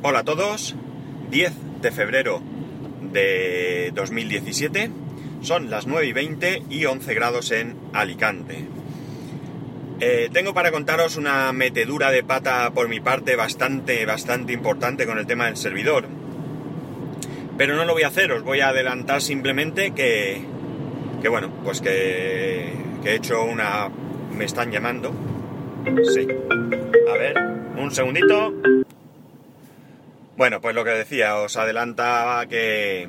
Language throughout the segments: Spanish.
Hola a todos, 10 de febrero de 2017, son las 9 y 20 y 11 grados en Alicante. Eh, tengo para contaros una metedura de pata por mi parte bastante, bastante importante con el tema del servidor. Pero no lo voy a hacer, os voy a adelantar simplemente que, que bueno, pues que, que he hecho una... me están llamando. Sí. A ver, un segundito. Bueno, pues lo que decía, os adelantaba que,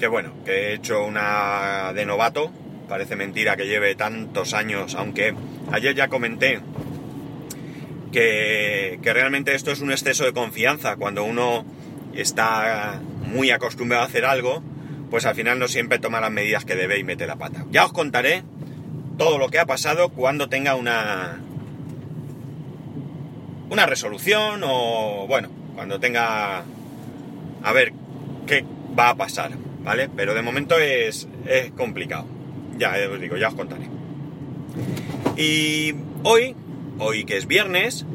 que bueno, que he hecho una de novato. Parece mentira que lleve tantos años, aunque ayer ya comenté que, que realmente esto es un exceso de confianza. Cuando uno está muy acostumbrado a hacer algo, pues al final no siempre toma las medidas que debe y mete la pata. Ya os contaré todo lo que ha pasado cuando tenga una una resolución o bueno, cuando tenga a ver qué va a pasar, ¿vale? Pero de momento es, es complicado. Ya os digo, ya os contaré. Y hoy, hoy que es viernes,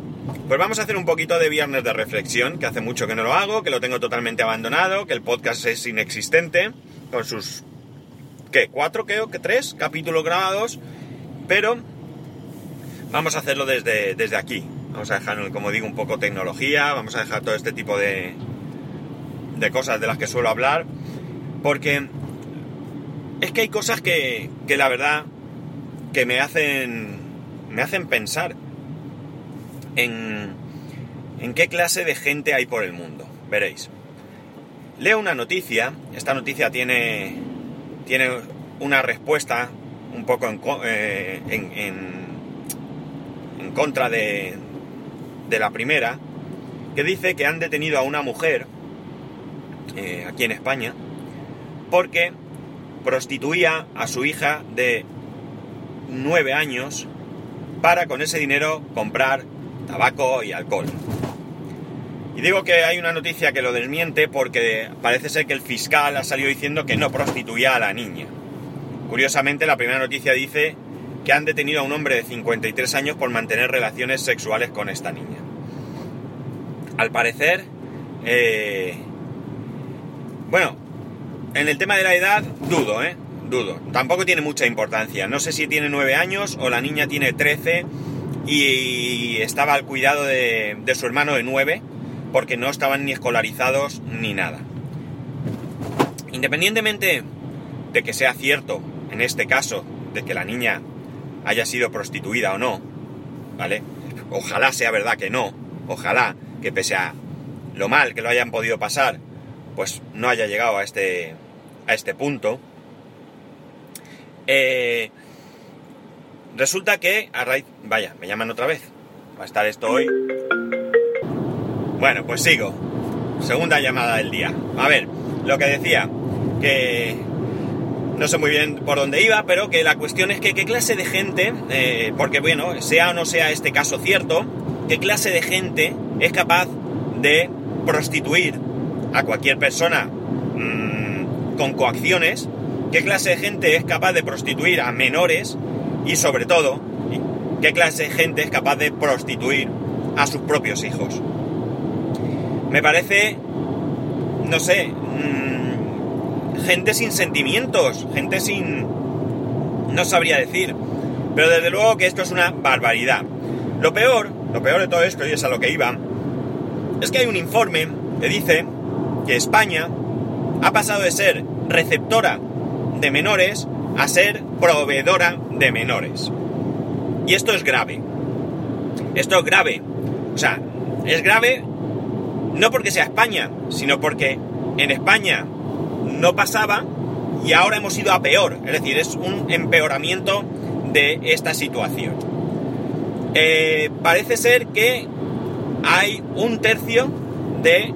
pues vamos a hacer un poquito de viernes de reflexión, que hace mucho que no lo hago, que lo tengo totalmente abandonado, que el podcast es inexistente, con sus, ¿qué? Cuatro, creo que tres capítulos grabados, pero vamos a hacerlo desde, desde aquí, Vamos a dejar, como digo, un poco tecnología, vamos a dejar todo este tipo de, de cosas de las que suelo hablar, porque es que hay cosas que, que la verdad que me hacen, me hacen pensar en, en qué clase de gente hay por el mundo. Veréis. Leo una noticia, esta noticia tiene, tiene una respuesta un poco en, eh, en, en, en contra de, de la primera, que dice que han detenido a una mujer eh, aquí en España porque prostituía a su hija de 9 años para con ese dinero comprar tabaco y alcohol. Y digo que hay una noticia que lo desmiente porque parece ser que el fiscal ha salido diciendo que no prostituía a la niña. Curiosamente, la primera noticia dice que han detenido a un hombre de 53 años por mantener relaciones sexuales con esta niña. Al parecer, eh, bueno, en el tema de la edad, dudo, ¿eh? Dudo. Tampoco tiene mucha importancia. No sé si tiene 9 años o la niña tiene 13 y estaba al cuidado de, de su hermano de 9 porque no estaban ni escolarizados ni nada. Independientemente de que sea cierto, en este caso, de que la niña haya sido prostituida o no, ¿vale? Ojalá sea verdad que no, ojalá que pese a lo mal que lo hayan podido pasar, pues no haya llegado a este, a este punto. Eh, resulta que a raíz... Vaya, me llaman otra vez. Va a estar esto hoy. Bueno, pues sigo. Segunda llamada del día. A ver, lo que decía, que no sé muy bien por dónde iba, pero que la cuestión es que qué clase de gente, eh, porque bueno, sea o no sea este caso cierto, qué clase de gente es capaz de prostituir a cualquier persona mmm, con coacciones, qué clase de gente es capaz de prostituir a menores y sobre todo, qué clase de gente es capaz de prostituir a sus propios hijos. Me parece, no sé, mmm, gente sin sentimientos, gente sin... no sabría decir, pero desde luego que esto es una barbaridad. Lo peor, lo peor de todo esto, y es a lo que iba, es que hay un informe que dice que España ha pasado de ser receptora de menores a ser proveedora de menores. Y esto es grave. Esto es grave. O sea, es grave no porque sea España, sino porque en España no pasaba y ahora hemos ido a peor. Es decir, es un empeoramiento de esta situación. Eh, parece ser que hay un tercio de,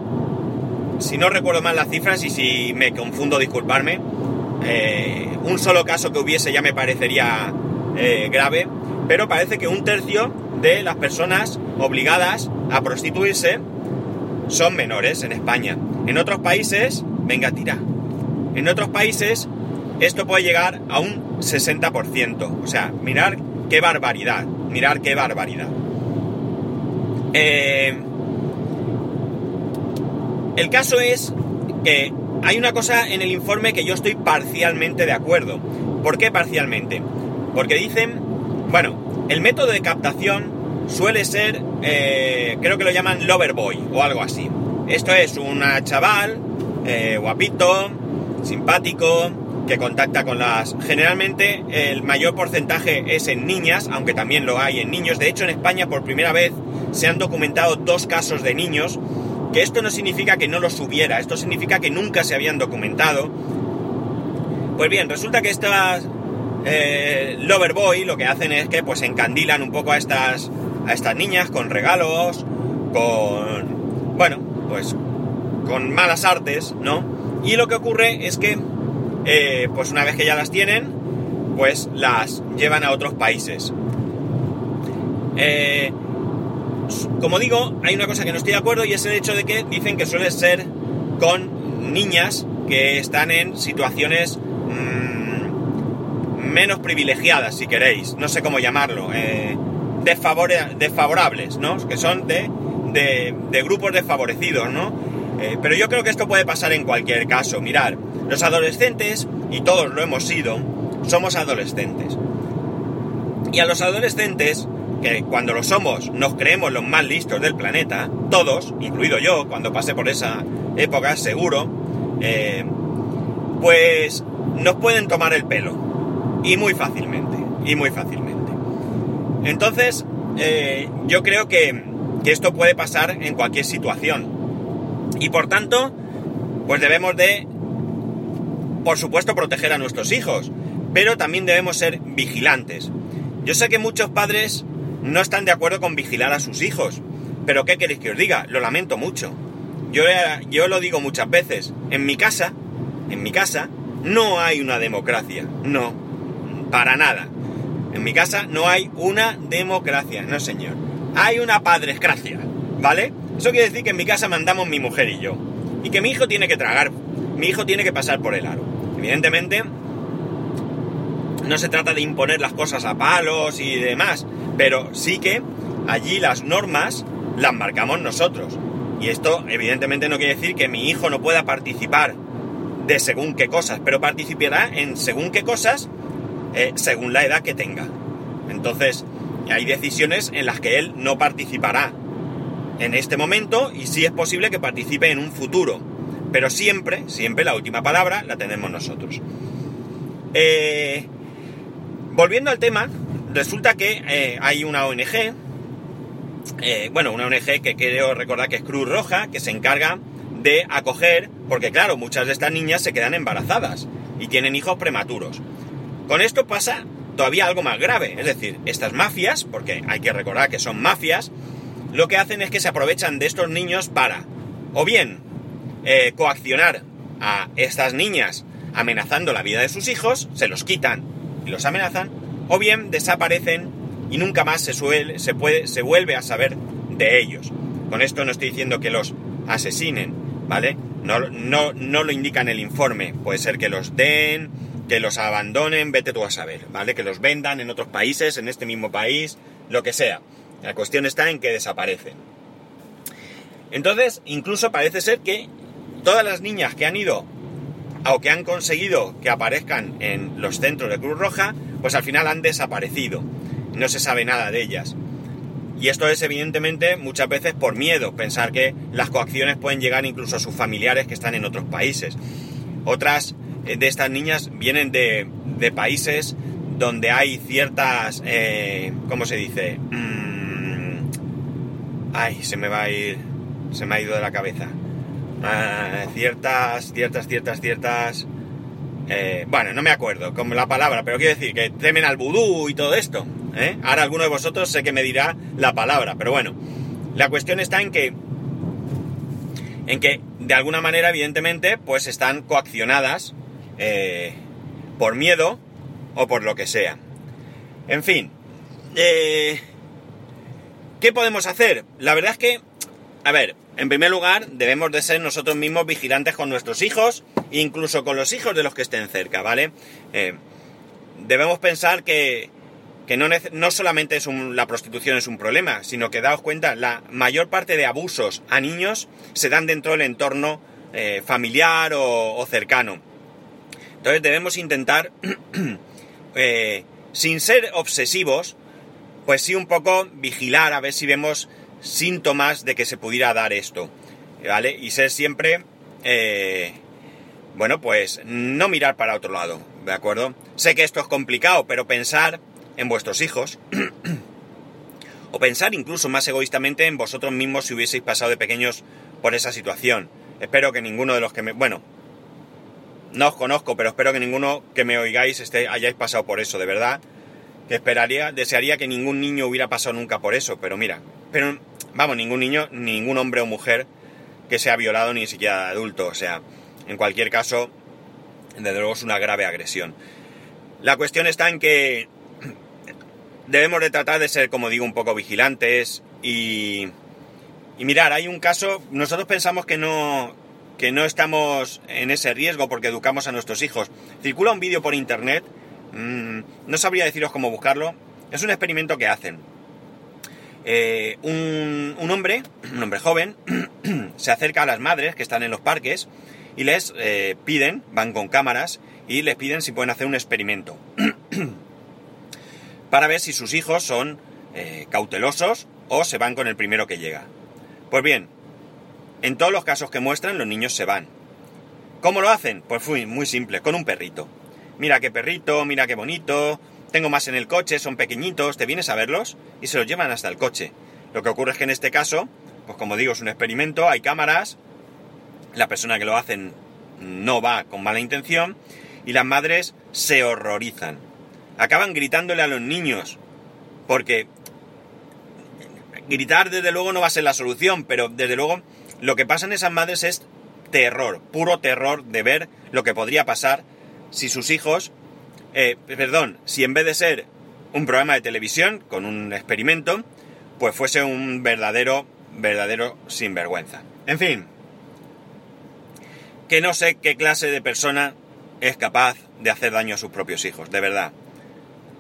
si no recuerdo mal las cifras y si me confundo, disculparme, eh, un solo caso que hubiese ya me parecería eh, grave, pero parece que un tercio de las personas obligadas a prostituirse son menores en España. En otros países, venga, tira. En otros países esto puede llegar a un 60%. O sea, mirar qué barbaridad, mirar qué barbaridad. Eh, El caso es que hay una cosa en el informe que yo estoy parcialmente de acuerdo. ¿Por qué parcialmente? Porque dicen, bueno, el método de captación suele ser, eh, creo que lo llaman Loverboy o algo así. Esto es una chaval, eh, guapito, simpático, que contacta con las... Generalmente el mayor porcentaje es en niñas, aunque también lo hay en niños. De hecho, en España por primera vez se han documentado dos casos de niños, que esto no significa que no los hubiera, esto significa que nunca se habían documentado. Pues bien, resulta que estas eh, Loverboy lo que hacen es que pues encandilan un poco a estas, a estas niñas con regalos, con... bueno, pues con malas artes, ¿no? Y lo que ocurre es que eh, pues una vez que ya las tienen, pues las llevan a otros países. Eh, como digo, hay una cosa que no estoy de acuerdo y es el hecho de que dicen que suele ser con niñas que están en situaciones mm, menos privilegiadas, si queréis, no sé cómo llamarlo, eh, desfavorables, ¿no? Que son de, de, grupos desfavorecidos, ¿no? Pero yo creo que esto puede pasar en cualquier caso. Mirar, los adolescentes, y todos lo hemos sido, somos adolescentes. Y a los adolescentes, que cuando lo somos nos creemos los más listos del planeta, todos, incluido yo, cuando pasé por esa época, seguro, eh, pues nos pueden tomar el pelo. Y muy fácilmente, y muy fácilmente. Entonces, eh, yo creo que, que esto puede pasar en cualquier situación. Y por tanto, pues debemos de por supuesto, proteger a nuestros hijos, pero también debemos ser vigilantes. Yo sé que muchos padres no están de acuerdo con vigilar a sus hijos, pero ¿qué queréis que os diga? Lo lamento mucho. Yo, yo lo digo muchas veces. En mi casa, en mi casa, no hay una democracia. No, para nada. En mi casa no hay una democracia, no señor. Hay una padrescracia, ¿vale? Eso quiere decir que en mi casa mandamos mi mujer y yo. Y que mi hijo tiene que tragar, mi hijo tiene que pasar por el aro. Evidentemente, no se trata de imponer las cosas a palos y demás, pero sí que allí las normas las marcamos nosotros. Y esto evidentemente no quiere decir que mi hijo no pueda participar de según qué cosas, pero participará en según qué cosas eh, según la edad que tenga. Entonces, hay decisiones en las que él no participará en este momento y sí es posible que participe en un futuro. Pero siempre, siempre la última palabra la tenemos nosotros. Eh, volviendo al tema, resulta que eh, hay una ONG, eh, bueno, una ONG que quiero recordar que es Cruz Roja, que se encarga de acoger, porque claro, muchas de estas niñas se quedan embarazadas y tienen hijos prematuros. Con esto pasa todavía algo más grave, es decir, estas mafias, porque hay que recordar que son mafias, lo que hacen es que se aprovechan de estos niños para, o bien, eh, coaccionar a estas niñas amenazando la vida de sus hijos, se los quitan y los amenazan, o bien desaparecen y nunca más se, suele, se, puede, se vuelve a saber de ellos. Con esto no estoy diciendo que los asesinen, ¿vale? No, no, no lo indica en el informe. Puede ser que los den, que los abandonen, vete tú a saber, ¿vale? Que los vendan en otros países, en este mismo país, lo que sea. La cuestión está en que desaparecen. Entonces, incluso parece ser que todas las niñas que han ido o que han conseguido que aparezcan en los centros de Cruz Roja, pues al final han desaparecido. No se sabe nada de ellas. Y esto es evidentemente muchas veces por miedo, pensar que las coacciones pueden llegar incluso a sus familiares que están en otros países. Otras eh, de estas niñas vienen de, países donde hay ciertas, eh, ¿cómo se dice? Mm, ay, se me va a ir, se me ha ido de la cabeza ciertas, ciertas, ciertas, ciertas... Eh, bueno, no me acuerdo como la palabra, pero quiero decir que temen al vudú y todo esto. ¿eh? Ahora alguno de vosotros sé que me dirá la palabra, pero bueno, la cuestión está en que, en que de alguna manera, evidentemente, pues están coaccionadas eh, por miedo o por lo que sea. En fin, ¿qué podemos hacer? La verdad es que, a ver, en primer lugar, debemos de ser nosotros mismos vigilantes con nuestros hijos, incluso con los hijos de los que estén cerca, ¿vale? Eh, debemos pensar que, que no, no solamente es la prostitución es un problema, sino que daos cuenta, la mayor parte de abusos a niños se dan dentro del entorno eh, familiar o, cercano. Entonces debemos intentar, eh, sin ser obsesivos, pues sí un poco vigilar a ver si vemos síntomas de que se pudiera dar esto, ¿vale? Y ser siempre, eh, bueno, pues no mirar para otro lado, ¿de acuerdo? Sé que esto es complicado, pero pensar en vuestros hijos, o pensar incluso más egoístamente en vosotros mismos si hubieseis pasado de pequeños por esa situación. Espero que ninguno de los que me... Bueno, no os conozco, pero espero que ninguno que me oigáis esté, hayáis pasado por eso, de verdad. Que esperaría, desearía que ningún niño hubiera pasado nunca por eso, pero mira, pero vamos, ningún niño, ningún hombre o mujer que sea violado ni siquiera adulto, o sea, en cualquier caso, desde luego es una grave agresión. La cuestión está en que debemos de tratar de ser, como digo, un poco vigilantes y, y mirar, hay un caso, nosotros pensamos que no, que no estamos en ese riesgo porque educamos a nuestros hijos. Circula un vídeo por internet, mm, no sabría deciros cómo buscarlo, es un experimento que hacen. Eh, un, hombre, un hombre joven, se acerca a las madres que están en los parques y les eh, piden, van con cámaras y les piden si pueden hacer un experimento. para ver si sus hijos son eh, cautelosos o se van con el primero que llega. Pues bien, en todos los casos que muestran los niños se van. ¿Cómo lo hacen? Pues muy simple, con un perrito. Mira qué perrito, mira qué bonito, tengo más en el coche, son pequeñitos, ¿te vienes a verlos? Y se los llevan hasta el coche. Lo que ocurre es que en este caso, pues como digo, es un experimento, hay cámaras, la persona que lo hacen no va con mala intención y las madres se horrorizan acaban gritándole a los niños. Porque gritar desde luego no va a ser la solución, pero desde luego lo que pasa en esas madres es terror, puro terror de ver lo que podría pasar si sus hijos, eh, perdón, si en vez de ser un programa de televisión con un experimento, pues fuese un verdadero, verdadero sinvergüenza. En fin, que no sé qué clase de persona es capaz de hacer daño a sus propios hijos, de verdad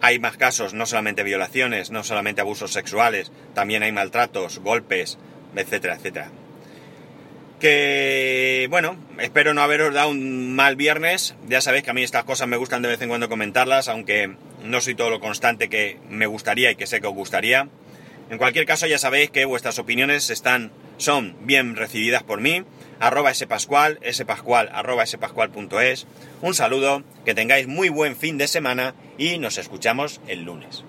hay más casos, no solamente violaciones, no solamente abusos sexuales, también hay maltratos, golpes, etcétera, etcétera. Que, bueno, espero no haberos dado un mal viernes. Ya sabéis que a mí estas cosas me gustan de vez en cuando comentarlas, aunque no soy todo lo constante que me gustaría y que sé que os gustaría. En cualquier caso, ya sabéis que vuestras opiniones están, son bien recibidas por mí. Arroba spascual, spascual, arroba spascual.es. Un saludo, que tengáis muy buen fin de semana y nos escuchamos el lunes.